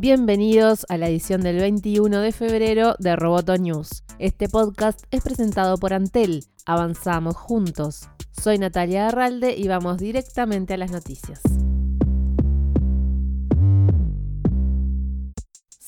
Bienvenidos a la edición del 21 de febrero de Roboto News. Este podcast es presentado por Antel. Avanzamos juntos. Soy Natalia Arralde y vamos directamente a las noticias.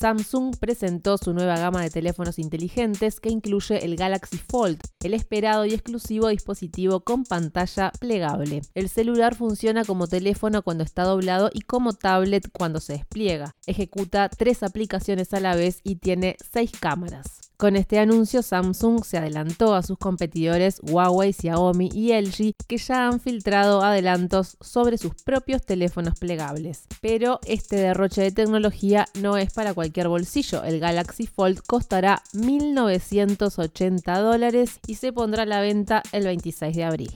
Samsung presentó su nueva gama de teléfonos inteligentes que incluye el Galaxy Fold, el esperado y exclusivo dispositivo con pantalla plegable. El celular funciona como teléfono cuando está doblado y como tablet cuando se despliega. Ejecuta tres aplicaciones a la vez y tiene seis cámaras. Con este anuncio, Samsung se adelantó a sus competidores Huawei, Xiaomi y LG, que ya han filtrado adelantos sobre sus propios teléfonos plegables. Pero este derroche de tecnología no es para cualquier bolsillo. El Galaxy Fold costará 1.980 dólares y se pondrá a la venta el 26 de abril.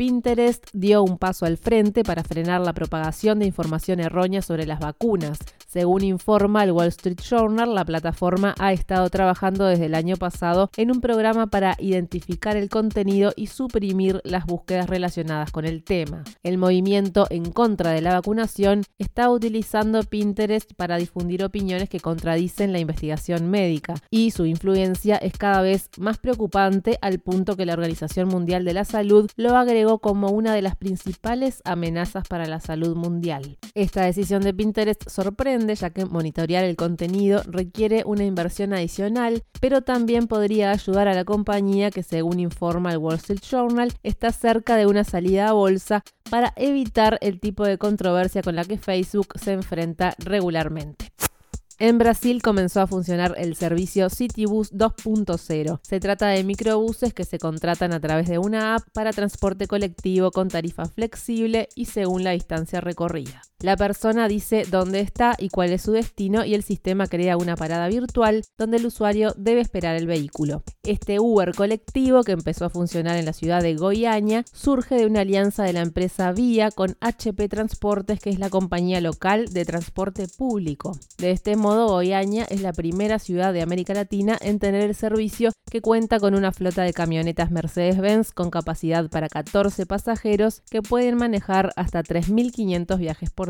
Pinterest dio un paso al frente para frenar la propagación de información errónea sobre las vacunas. Según informa el Wall Street Journal, la plataforma ha estado trabajando desde el año pasado en un programa para identificar el contenido y suprimir las búsquedas relacionadas con el tema. El movimiento en contra de la vacunación está utilizando Pinterest para difundir opiniones que contradicen la investigación médica y su influencia es cada vez más preocupante al punto que la Organización Mundial de la Salud lo agregó como una de las principales amenazas para la salud mundial. Esta decisión de Pinterest sorprende ya que monitorear el contenido requiere una inversión adicional, pero también podría ayudar a la compañía que según informa el Wall Street Journal está cerca de una salida a bolsa para evitar el tipo de controversia con la que Facebook se enfrenta regularmente. En Brasil comenzó a funcionar el servicio Citybus 2.0. Se trata de microbuses que se contratan a través de una app para transporte colectivo con tarifa flexible y según la distancia recorrida. La persona dice dónde está y cuál es su destino y el sistema crea una parada virtual donde el usuario debe esperar el vehículo. Este Uber colectivo que empezó a funcionar en la ciudad de Goiânia surge de una alianza de la empresa Vía con HP Transportes que es la compañía local de transporte público. De este modo, Goiânia es la primera ciudad de América Latina en tener el servicio que cuenta con una flota de camionetas Mercedes-Benz con capacidad para 14 pasajeros que pueden manejar hasta 3.500 viajes por